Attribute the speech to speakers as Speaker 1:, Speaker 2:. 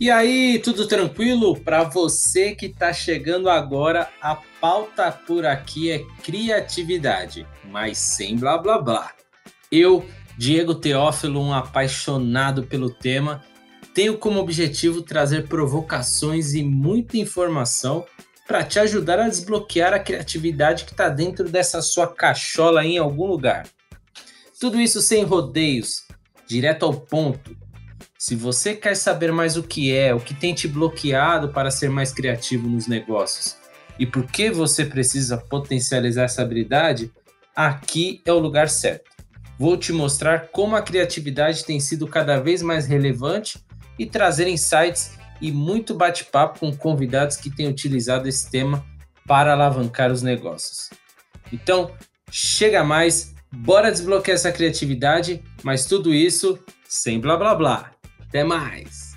Speaker 1: E aí, tudo tranquilo? Para você que está chegando agora, a pauta por aqui é criatividade, mas sem blá blá blá. Eu, Diego Teófilo, um apaixonado pelo tema, tenho como objetivo trazer provocações e muita informação para te ajudar a desbloquear a criatividade que está dentro dessa sua cachola em algum lugar. Tudo isso sem rodeios, direto ao ponto se você quer saber mais o que é, o que tem te bloqueado para ser mais criativo nos negócios e por que você precisa potencializar essa habilidade, aqui é o lugar certo. Vou te mostrar como a criatividade tem sido cada vez mais relevante e trazer insights e muito bate-papo com convidados que têm utilizado esse tema para alavancar os negócios. Então, chega mais, bora desbloquear essa criatividade, mas tudo isso sem blá blá blá. Até mais!